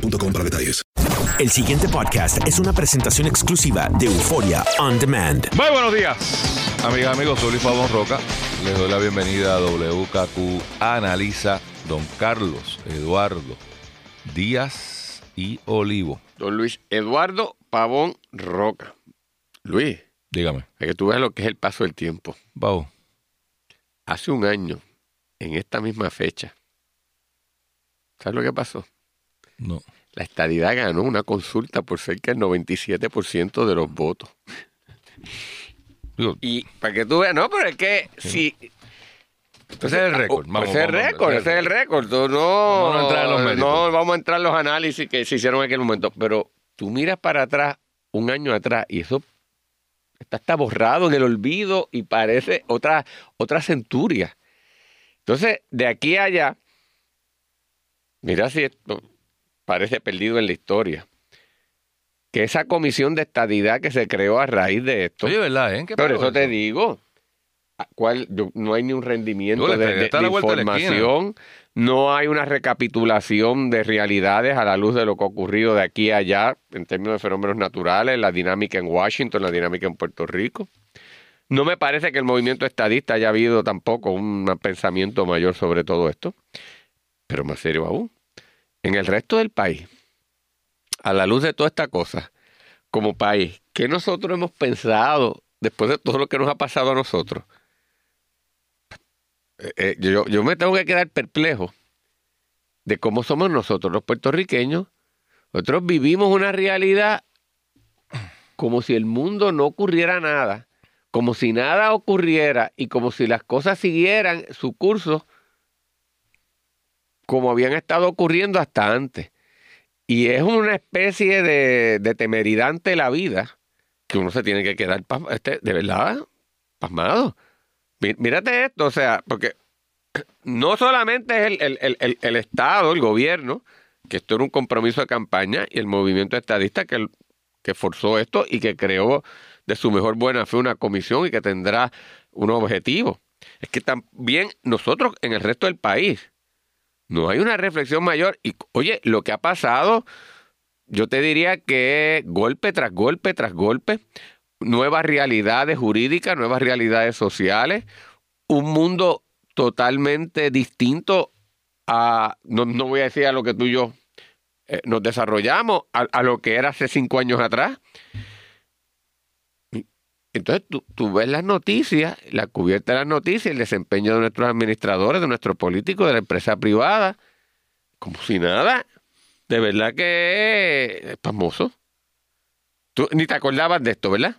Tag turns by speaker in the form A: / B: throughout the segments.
A: boostmobile.com para detalles.
B: El siguiente podcast es una presentación exclusiva de Euforia On Demand.
C: Muy buenos días, amigas amigos. Soy Luis Pablo Roca. Les doy la bienvenida a WKQ Analiza Don Carlos Eduardo Díaz y Olivo.
D: Don Luis Eduardo Pavón Roca. Luis,
C: Dígame.
D: para que tú veas lo que es el paso del tiempo.
C: Bau.
D: Hace un año, en esta misma fecha, ¿sabes lo que pasó?
C: No.
D: La estadidad ganó una consulta por cerca del 97% de los votos.
C: Digo,
D: Y para que tú veas, no, pero es que si...
C: ese es el récord.
D: Pues
C: Vamos,
D: ese es el récord, ese es el récord. No,
C: Vamos a entrar en los méritos.
D: no vamos a entrar en los análisis que se hicieron en aquel momento. Pero tú miras para atrás, un año atrás, y eso está, está borrado en el olvido y parece otra, otra centuria. Entonces, de aquí a allá, mira si esto parece perdido en la historia. Que esa comisión de estadidad que se creó a raíz de esto.
C: Oye, ¿verdad? ¿eh? ¿Qué
D: Por
C: pasó
D: eso te digo, ¿a ¿cuál, yo- no hay ni un rendimiento de, de- información, no hay una recapitulación de realidades a la luz de lo que ha ocurrido de aquí a allá en términos de fenómenos naturales, la dinámica en Washington, la dinámica en Puerto Rico. No me parece que el movimiento estadista haya habido tampoco un pensamiento mayor sobre todo esto, pero más serio aún, en el resto del país, a la luz de toda esta cosa, como país, ¿qué nosotros hemos pensado después de todo lo que nos ha pasado a nosotros? Eh, eh, yo, yo me tengo que quedar perplejo de cómo somos nosotros los puertorriqueños. Nosotros vivimos una realidad como si el mundo no ocurriera nada, como si nada ocurriera y como si las cosas siguieran su curso como habían estado ocurriendo hasta antes. Y es una especie de, de temeridad ante la vida que uno se tiene que quedar, este, de verdad, pasmado. Mí- Mírate esto, o sea, porque no solamente es el, el- el- el- el Estado, el gobierno, que esto era un compromiso de campaña, y el movimiento estadista que, que forzó esto y que creó de su mejor buena fe una comisión y que tendrá un objetivo. Es que también nosotros en el resto del país no hay una reflexión mayor. Y oye, lo que ha pasado, yo te diría que golpe tras golpe tras golpe, nuevas realidades jurídicas, nuevas realidades sociales, un mundo totalmente distinto a, no, no voy a decir a lo que tú y yo eh, nos desarrollamos, a, a lo que era hace cinco años atrás. Entonces tú, tú ves las noticias, la cubierta de las noticias, el desempeño de nuestros administradores, de nuestros políticos, de la empresa privada, como si nada. De verdad que es pasmoso. Tú ni te acordabas de esto, ¿verdad?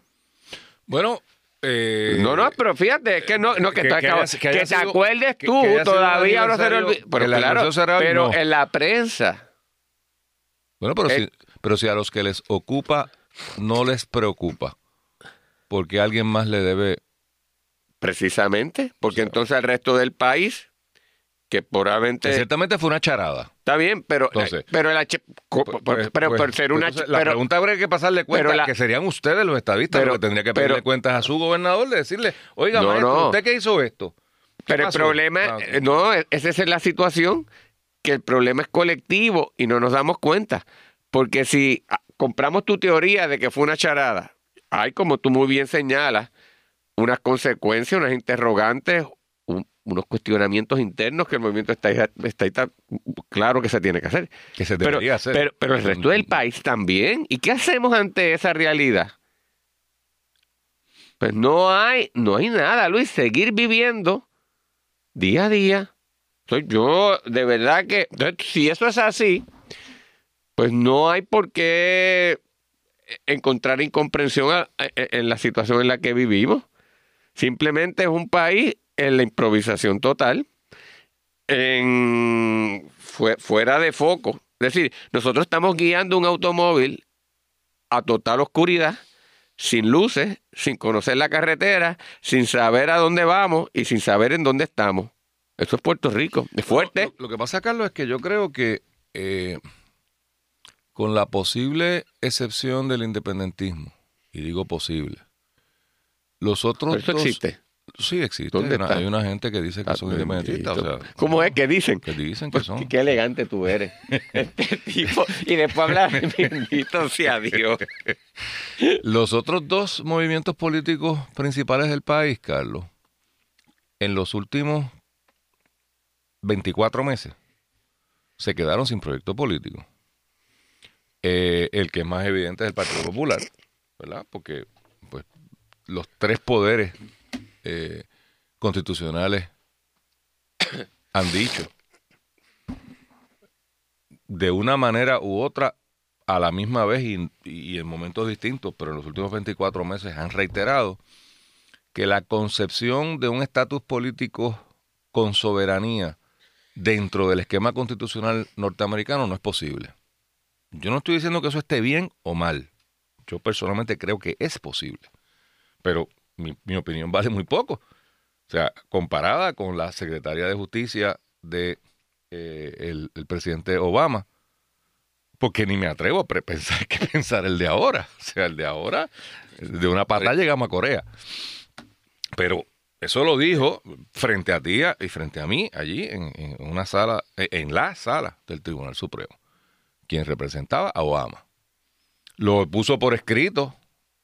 C: Bueno, eh,
D: no, no, pero fíjate, es que no, no que,
C: que- que haya- que haya
D: te
C: sido-
D: acuerdes tú, todavía no se le olvida. Pero, claro, pero
C: no.
D: en la prensa,
C: Bueno, pero,
D: Eh.
C: si, pero si a los que les ocupa no les preocupa, porque alguien más le debe.
D: precisamente, porque entonces el resto del país, que
C: que
D: probablemente
C: ciertamente fue una charada.
D: está bien, pero,
C: Entonces,
D: pero
C: Pues- pues-
D: pero por ser una
C: entonces, la
D: pero-
C: pregunta habría que pasarle cuenta
D: la-
C: que serían ustedes los estadistas
D: pero-
C: los que tendría que pedirle cuentas a su gobernador de decirle, oiga,
D: No,
C: maestro,
D: no.
C: ¿usted qué hizo esto? ¿Qué
D: Pero el problema,
C: Ah,
D: eh, no, e- esa es la situación, que el problema es colectivo y no nos damos cuenta. Porque si ah, compramos tu teoría de que fue una charada, hay, como tú muy bien señalas, unas consecuencias, unas interrogantes, un- unos cuestionamientos internos que el movimiento está, está, está claro que se tiene que hacer.
C: Que se
D: Pero,
C: debería hacer.
D: pero, pero el resto del país también. ¿Y qué hacemos ante esa realidad? Pues no hay, no hay nada, Luis, seguir viviendo día a día. Entonces, yo, de verdad que, entonces, si eso es así, pues no hay por qué encontrar incomprensión en la situación en la que vivimos. Simplemente es un país en la improvisación total, en fue- fuera de foco. Es decir, nosotros estamos guiando un automóvil a total oscuridad, sin luces, sin conocer la carretera, sin saber a dónde vamos y sin saber en dónde estamos. Eso es Puerto Rico. Es fuerte.
C: Lo, lo que pasa, Carlos, es que yo creo que eh, con la posible excepción del independentismo, y digo posible, los otros
D: Pero eso
C: dos-
D: existe.
C: Sí, existe.
D: ¿Dónde
C: Hay una, hay una gente que dice que
D: Ah,
C: son independentistas. O
D: bendito.
C: sea,
D: ¿Cómo es que dicen?
C: que dicen que son.
D: Qué elegante tú eres. Este tipo. Y después hablar, bendito sea Dios.
C: Los otros dos movimientos políticos principales del país, Carlos, en los últimos 24 meses, se quedaron sin proyecto político. Eh, el que es más evidente es el Partido Popular, ¿verdad? Porque pues, los tres poderes eh, constitucionales han dicho de una manera u otra a la misma vez y, en momentos distintos, pero en los últimos 24 meses han reiterado que la concepción de un estatus político con soberanía dentro del esquema constitucional norteamericano no es posible. Yo no estoy diciendo que eso esté bien o mal. Yo personalmente creo que es posible. Pero mi, mi opinión vale muy poco. O sea, comparada con la Secretaría de Justicia de eh, el, el presidente Obama, porque ni me atrevo a pensar que pensar el de ahora. O sea, el de ahora, de una pata llegamos a Corea. Pero eso lo dijo frente a ti y frente a mí, allí en, en una sala, eh, en la sala del Tribunal Supremo, quien representaba a Obama. Lo puso por escrito,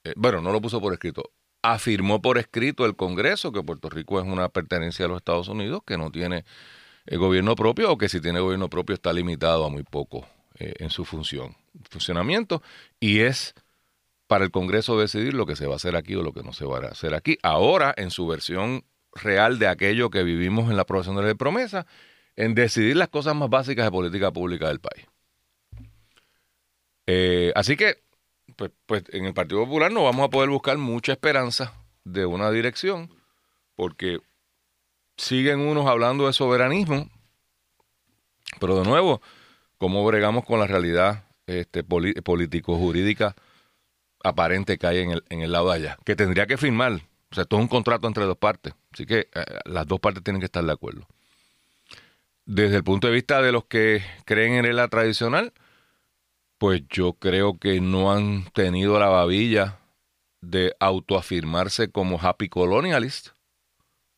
C: eh, bueno, no lo puso por escrito, afirmó por escrito el Congreso que Puerto Rico es una pertenencia a los Estados Unidos, que no tiene eh, gobierno propio o que si tiene gobierno propio está limitado a muy poco eh, en su función, funcionamiento, y es para el Congreso decidir lo que se va a hacer aquí o lo que no se va a hacer aquí. Ahora, en su versión real de aquello que vivimos en la aprobación de la promesa, en decidir las cosas más básicas de política pública del país. Eh, así que, pues, pues en el Partido Popular no vamos a poder buscar mucha esperanza de una dirección, porque siguen unos hablando de soberanismo, pero de nuevo, ¿cómo bregamos con la realidad este, político-jurídica aparente que hay en el, en el lado de allá? Que tendría que firmar. O sea, esto es un contrato entre dos partes. Así que eh, las dos partes tienen que estar de acuerdo. Desde el punto de vista de los que creen en la tradicional, pues yo creo que no han tenido la babilla de autoafirmarse como happy colonialist,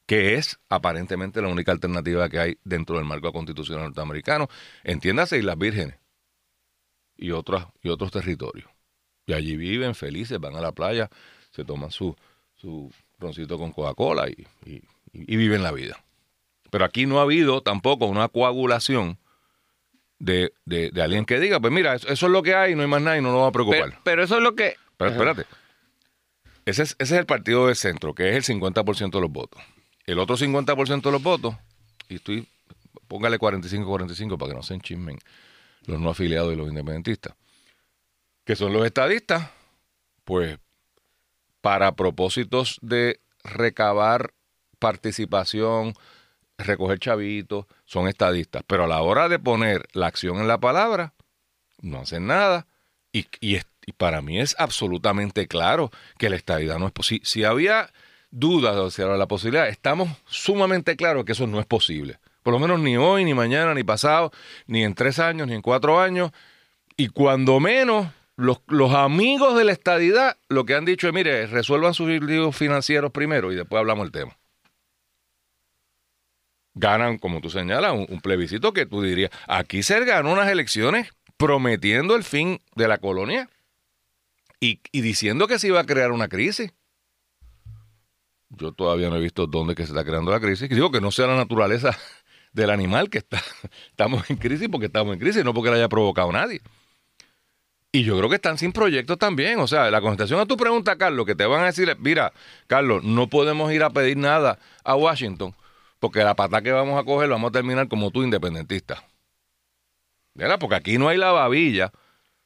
C: que es aparentemente la única alternativa que hay dentro del marco constitucional norteamericano. Entiéndase, Islas Vírgenes y, otras, y otros territorios. Y allí viven felices, van a la playa, se toman su, su roncito con Coca-Cola y- y viven la vida. Pero aquí no ha habido tampoco una coagulación de, de- de alguien que diga, pues mira, eso, eso es lo que hay, no hay más nada y no nos vamos a preocupar.
D: Pero, pero eso es lo que.
C: Pero espérate. Ese es, ese es el partido del centro, que es el 50% de los votos. El otro 50% de los votos, y estoy, póngale 45-45 para que no se enchismen los no afiliados y los independentistas, que son los estadistas, pues para propósitos de recabar participación, recoger chavitos, son estadistas. Pero a la hora de poner la acción en la palabra, no hacen nada. Y, y para mí es absolutamente claro que la estadidad no es posible. Si había dudas era la posibilidad, estamos sumamente claros que eso no es posible. Por lo menos ni hoy, ni mañana, ni pasado, ni en tres años, ni en cuatro años. Y cuando menos, los, los amigos de la estadidad lo que han dicho es, mire, resuelvan sus líos financieros primero y después hablamos el tema. Ganan, como tú señalas, un, plebiscito que tú dirías, aquí se ganó unas elecciones prometiendo el fin de la colonia y, y diciendo que se iba a crear una crisis. Yo todavía no he visto dónde que se está creando la crisis. Digo que no sea la naturaleza del animal que está. Estamos en crisis porque estamos en crisis, no porque la haya provocado nadie. Y yo creo que están sin proyectos también. O sea, la contestación a tu pregunta, Carlos, que te van a decir, mira, Carlos, no podemos ir a pedir nada a Washington porque la pata que vamos a coger vamos a terminar como tú, independentista. ¿Verdad? Porque aquí no hay la babilla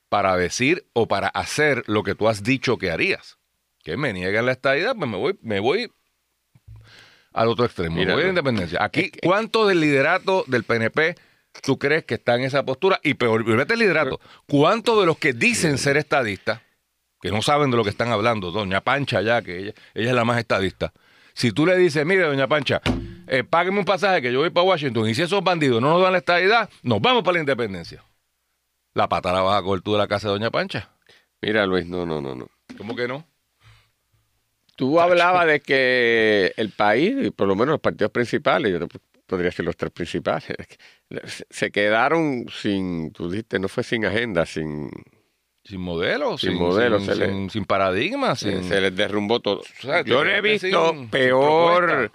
C: para decir o para hacer lo que tú has dicho que harías. Que me niegan la estadidad, pues me voy, me voy al otro extremo. me voy a la independencia. Aquí, ¿cuánto del liderato del PNP tú crees que está en esa postura? Y peor, vete el liderato. ¿Cuántos de los que dicen ser estadistas, que no saben de lo que están hablando, doña Pancha ya, que ella, ella es la más estadista, si tú le dices, mire, doña Pancha, eh, págueme un pasaje que yo voy para Washington y si esos bandidos no nos dan la estadidad, nos vamos para la independencia. La pata la vas a coger tú de la casa de doña Pancha.
D: Mira, Luis, no, no, no, no.
C: ¿Cómo que no?
D: Tú hablabas de que el país, y por lo menos los partidos principales, yo podría decir los tres principales, se quedaron sin, tú dijiste, no fue sin agenda, sin...
C: Sin modelo,
D: Sin
C: sin,
D: modelo,
C: sin, sin- sin paradigma.
D: Se les derrumbó todo.
C: sea,
D: Yo no he
C: te
D: visto peor,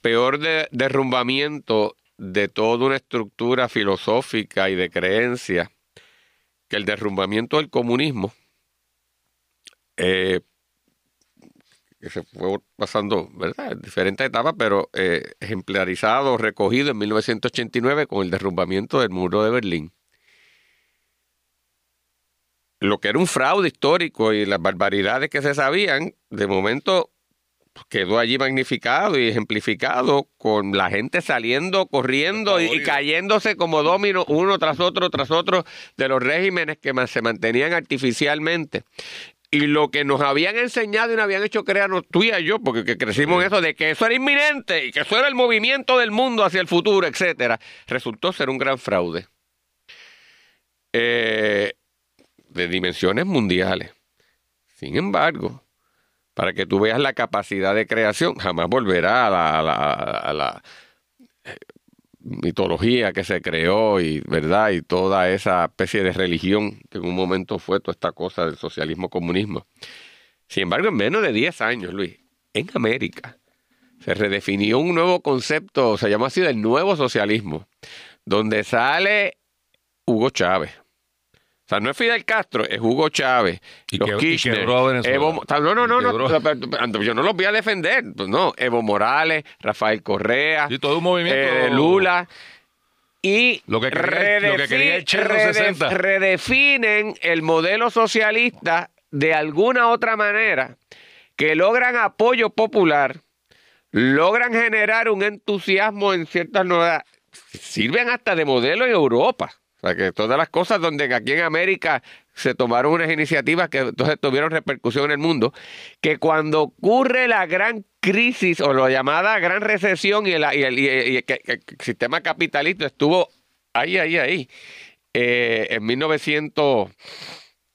D: peor de- derrumbamiento de toda una estructura filosófica y de creencia que el derrumbamiento del comunismo, eh, que se fue pasando, ¿verdad? En diferentes etapas, pero eh, ejemplarizado, recogido en 1989 con el derrumbamiento del muro de Berlín lo que era un fraude histórico y las barbaridades que se sabían, de momento quedó allí magnificado y ejemplificado con la gente saliendo, corriendo y, y cayéndose como dominos uno tras otro, tras otro de los regímenes que se mantenían artificialmente. Y lo que nos habían enseñado y nos habían hecho creernos tú y yo, porque que crecimos en eso de que eso era inminente y que eso era el movimiento del mundo hacia el futuro, etcétera, resultó ser un gran fraude. Eh, de dimensiones mundiales. Sin embargo, para que tú veas la capacidad de creación, jamás volverá a la, eh, mitología que se creó y verdad y toda esa especie de religión que en un momento fue toda esta cosa del socialismo comunismo. Sin embargo, en menos de 10 años, Luis, en América se redefinió un nuevo concepto, se llama así del nuevo socialismo, donde sale Hugo Chávez. O sea, no es Fidel Castro, es Hugo Chávez.
C: Y
D: los
C: que- y
D: Kirchner. Evo- no, no, no,
C: Y
D: no, yo no los voy a defender. Pues no, Evo Morales, Rafael Correa,
C: todo un movimiento...
D: eh, Lula. Y
C: Lo que quería- lo que quería el Che en los
D: redefi-
C: 60.
D: redefinen el modelo socialista de alguna otra manera que logran apoyo popular, logran generar un entusiasmo en ciertas novedades, sirven hasta de modelo en Europa. O sea, que todas las cosas donde aquí en América se tomaron unas iniciativas que entonces tuvieron repercusión en el mundo, que cuando ocurre la gran crisis o la llamada gran recesión y el, y el- y el- y el- el sistema capitalista estuvo ahí, ahí, ahí, eh, en 1900...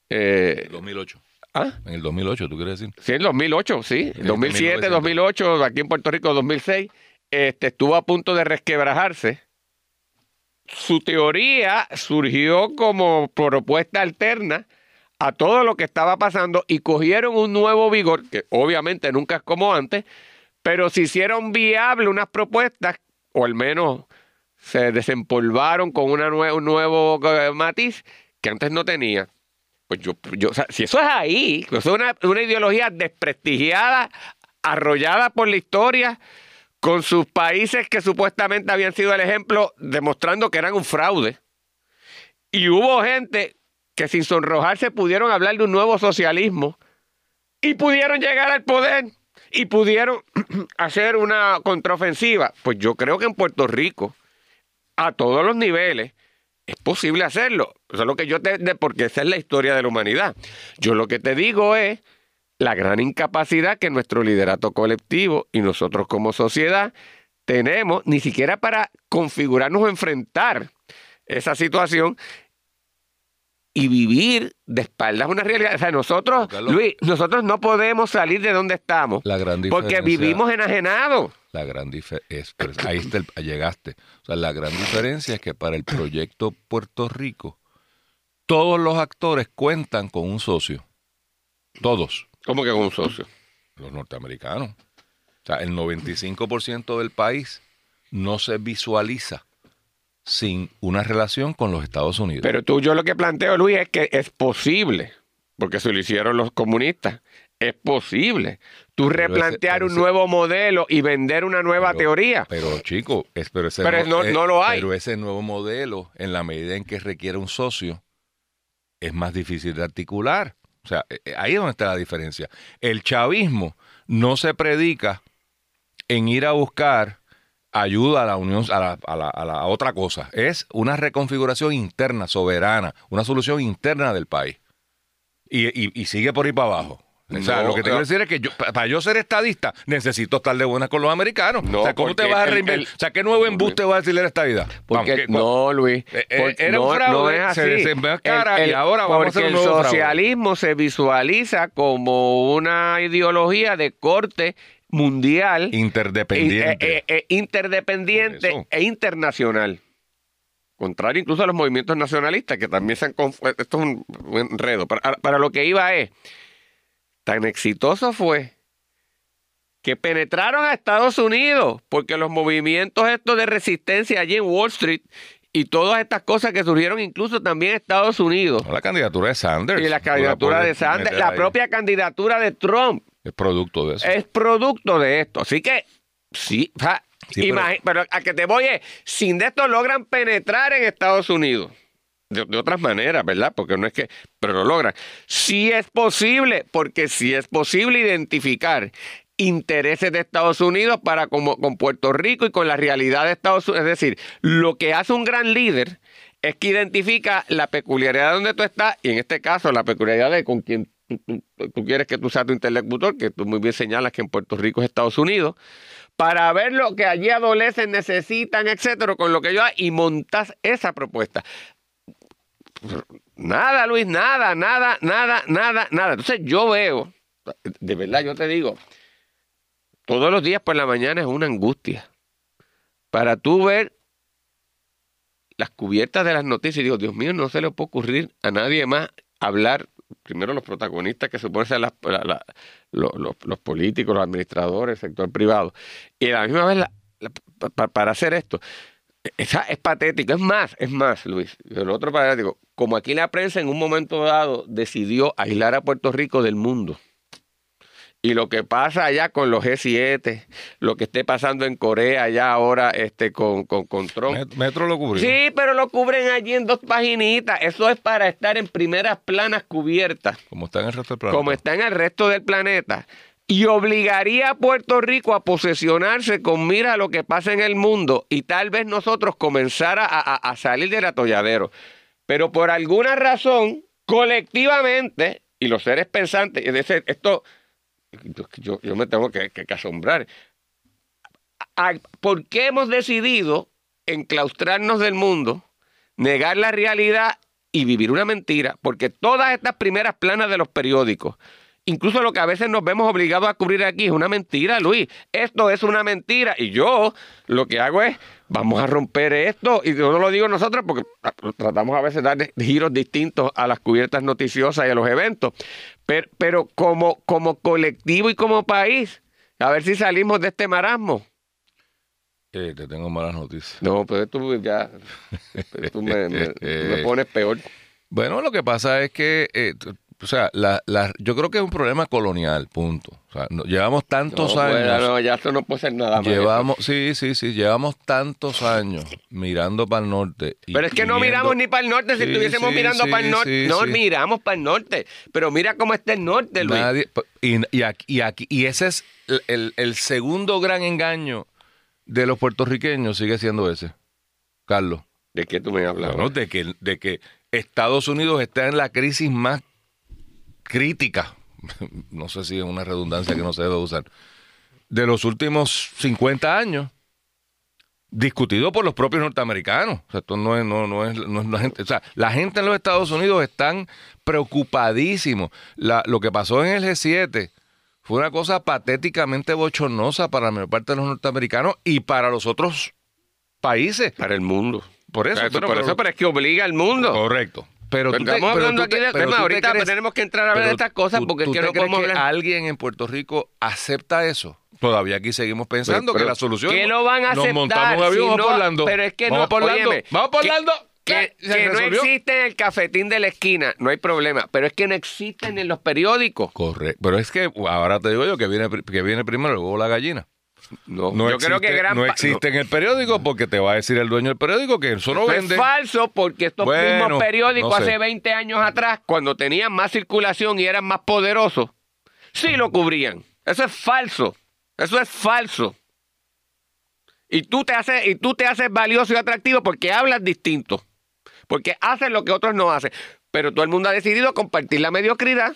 D: eh,
C: 2008.
D: ¿ah?
C: En el 2008, ¿tú quieres decir?
D: Sí, en 2008, sí.
C: En
D: 2007,
C: 1900.
D: 2008, aquí en Puerto Rico 2006, este, estuvo a punto de resquebrajarse. Su teoría surgió como propuesta alterna a todo lo que estaba pasando y cogieron un nuevo vigor, que obviamente nunca es como antes, pero se hicieron viable unas propuestas, o al menos se desempolvaron con una nue- un nuevo eh, matiz que antes no tenía. Pues yo, yo o sea, si eso es ahí, eso es una, una ideología desprestigiada, arrollada por la historia, con sus países que supuestamente habían sido el ejemplo, demostrando que eran un fraude. Y hubo gente que sin sonrojarse pudieron hablar de un nuevo socialismo y pudieron llegar al poder y pudieron hacer una contraofensiva. Pues yo creo que en Puerto Rico, a todos los niveles, es posible hacerlo. Eso es lo que yo te, porque esa es la historia de la humanidad. Yo lo que te digo es la gran incapacidad que nuestro liderato colectivo y nosotros como sociedad tenemos, ni siquiera para configurarnos o enfrentar esa situación y vivir de espaldas a una realidad. O sea, nosotros,
C: Carlos.
D: Luis, nosotros no podemos salir de donde estamos
C: La gran
D: porque vivimos enajenados.
C: La gran diferencia, ahí está el- llegaste. O sea, la gran diferencia es que para el proyecto Puerto Rico, todos los actores cuentan con un socio. Todos.
D: ¿Cómo que con un socio?
C: Los norteamericanos. O sea, el 95% del país no se visualiza sin una relación con los Estados Unidos.
D: Pero tú, yo lo que planteo, Luis, es que es posible, porque se lo hicieron los comunistas, es posible tú
C: Pero ese-
D: replantear un nuevo modelo y vender una nueva
C: Pero-
D: teoría.
C: Pero, chico, es, pero, ese
D: Pero no- no lo hay.
C: Pero ese nuevo modelo, en la medida en que requiere un socio, es más difícil de articular. O sea, eh, ahí es donde está la diferencia. El chavismo no se predica en ir a buscar ayuda a la unión, a la, a la- a la otra cosa. Es una reconfiguración interna, soberana, una solución interna del país. Y, y- y sigue por ahí para abajo. O sea, lo que te quiero
D: no.
C: decir es que yo, para yo ser estadista necesito estar de buenas con los americanos.
D: No,
C: o sea, ¿cómo te vas a reinventar? o sea, ¿qué nuevo embuste va a decirle la estadidad?
D: Porque
C: Vamos, ¿qué-
D: no, Luis.
C: Eh, eh, era un fraude,
D: es así.
C: se y ahora vamos a
D: porque
C: hacer un
D: el
C: fraude.
D: socialismo se visualiza como una ideología de corte mundial,
C: Interdependiente.
D: eh, eh, eh, interdependiente e internacional. Contrario incluso a los movimientos nacionalistas, que también se han Esto es un, un enredo. Para, para lo que iba es, tan exitoso fue que penetraron a Estados Unidos, porque los movimientos estos de resistencia allí en Wall Street y todas estas cosas que surgieron incluso también en Estados Unidos.
C: La candidatura de Sanders.
D: Y la candidatura de Sanders, la propia candidatura de Trump
C: Es producto de eso.
D: es producto de esto. Así que, sí, o sea,
C: Sí, pero-
D: pero... a que te voy es, sin de esto logran penetrar en Estados Unidos. De, otras maneras, ¿verdad? Porque no es que, pero lo logran. Sí es posible, porque sí es posible identificar intereses de Estados Unidos para como, con Puerto Rico y con la realidad de Estados Unidos. Es decir, lo que hace un gran líder es que identifica la peculiaridad de donde tú estás y en este caso la peculiaridad de con quien tú quieres que tú seas tu interlocutor, que tú muy bien señalas que en Puerto Rico es Estados Unidos, para ver lo que allí adolecen, necesitan, etcétera, con lo que yo hago, y montas esa propuesta. Nada, Luis, nada, nada, nada, nada, nada. Entonces yo veo, de verdad yo te digo, todos los días por la mañana es una angustia. Para tú ver las cubiertas de las noticias y digo, Dios mío, no se le puede ocurrir a nadie más hablar, primero los protagonistas que suponen ser los políticos, los administradores, el sector privado, y a la misma vez la- la- pa- pa- para hacer esto. Esa es patético, es más, es más, Luis. El otro patético, como aquí la prensa en un momento dado decidió aislar a Puerto Rico del mundo. Y lo que pasa allá con los G7, lo que esté pasando en Corea allá ahora este, con, con, con Trump.
C: Met- Metro lo cubrió.
D: Sí, pero lo cubren allí en dos paginitas. Eso es para estar en primeras planas cubiertas,
C: Como está en el resto del planeta.
D: como está en el resto del planeta. Y obligaría a Puerto Rico a posesionarse con mira a lo que pasa en el mundo y tal vez nosotros comenzar a, salir del atolladero. Pero por alguna razón, colectivamente, y los seres pensantes, esto, yo, yo- me tengo que, que- asombrar. ¿Por qué hemos decidido enclaustrarnos del mundo, negar la realidad y vivir una mentira? Porque todas estas primeras planas de los periódicos, incluso lo que a veces nos vemos obligados a cubrir aquí, es una mentira, Luis. Esto es una mentira. Y yo lo que hago es, vamos a romper esto. Y yo no lo digo nosotros porque tratamos a veces de dar giros distintos a las cubiertas noticiosas y a los eventos. Pero, pero como, como colectivo y como país, a ver si salimos de este marasmo.
C: Eh, te tengo malas noticias.
D: No, pero tú ya tú me, me- me pones peor.
C: Bueno, lo que pasa es que, eh, o sea, la, la- yo creo que es un problema colonial, punto. O sea, no- llevamos tantos
D: no,
C: años.
D: bueno, no, ya esto no puede ser nada más.
C: Llevamos, sí, sí, sí, llevamos tantos años mirando para el norte. y-
D: Pero es que no
C: viendo-
D: miramos ni para el norte. Si estuviésemos
C: sí,
D: mirando
C: sí,
D: para el norte, no miramos para el norte. Pero mira cómo está el norte, Luis.
C: Nadie- y, y aquí, y, aquí- y ese es el, el- el segundo gran engaño de los puertorriqueños, sigue siendo ese, Carlos.
D: ¿De qué tú me hablas?
C: Bueno, de que, de que Estados Unidos está en la crisis más crítica, no sé si es una redundancia que no se debe usar, de los últimos 50 años, discutido por los propios norteamericanos. O sea, esto no es, no, no es, no es la gente. O sea, la gente en los Estados Unidos están preocupadísimos. La- lo que pasó en el G7 fue una cosa patéticamente bochornosa para la mayor parte de los norteamericanos y para los otros países.
D: Para el mundo.
C: Por eso,
D: Por eso,
C: pero-
D: por
C: pero-
D: eso, pero es que obliga al mundo.
C: Correcto. Pero tú te-
D: estamos
C: pero
D: hablando aquí de
C: pero
D: temas.
C: tú te
D: Ahorita
C: crees-
D: tenemos que entrar a hablar de
C: pero
D: estas cosas
C: tú-
D: porque es
C: ¿tú
D: que no podemos
C: que
D: hablar.
C: alguien en Puerto Rico acepta eso? Todavía aquí seguimos pensando
D: Pero-
C: que la solución
D: ¿Qué lo van a
C: nos
D: aceptar?
C: montamos un avión,
D: si
C: vamos
D: no-
C: por Orlando.
D: Pero es que
C: vamos
D: no,
C: por Orlando.
D: óyeme,
C: vamos por
D: que-
C: Orlando.
D: Que, que no existe en el cafetín de la esquina, no hay problema. Pero es que no existen en los periódicos.
C: Correcto. Pero es que ahora te digo yo que viene, que viene primero el huevo la gallina.
D: No,
C: No
D: yo
C: existe,
D: creo que gran
C: no existe en el periódico porque te va a decir el dueño del periódico que eso no
D: Eso
C: vende.
D: es falso porque estos
C: Bueno,
D: mismos periódicos
C: no sé.
D: hace 20 años atrás, cuando tenían más circulación y eran más poderosos, sí lo cubrían. Eso es falso. Eso es falso. Y tú te haces, y tú te haces valioso y atractivo porque hablas distinto. Porque haces lo que otros no hacen. Pero todo el mundo ha decidido compartir la mediocridad.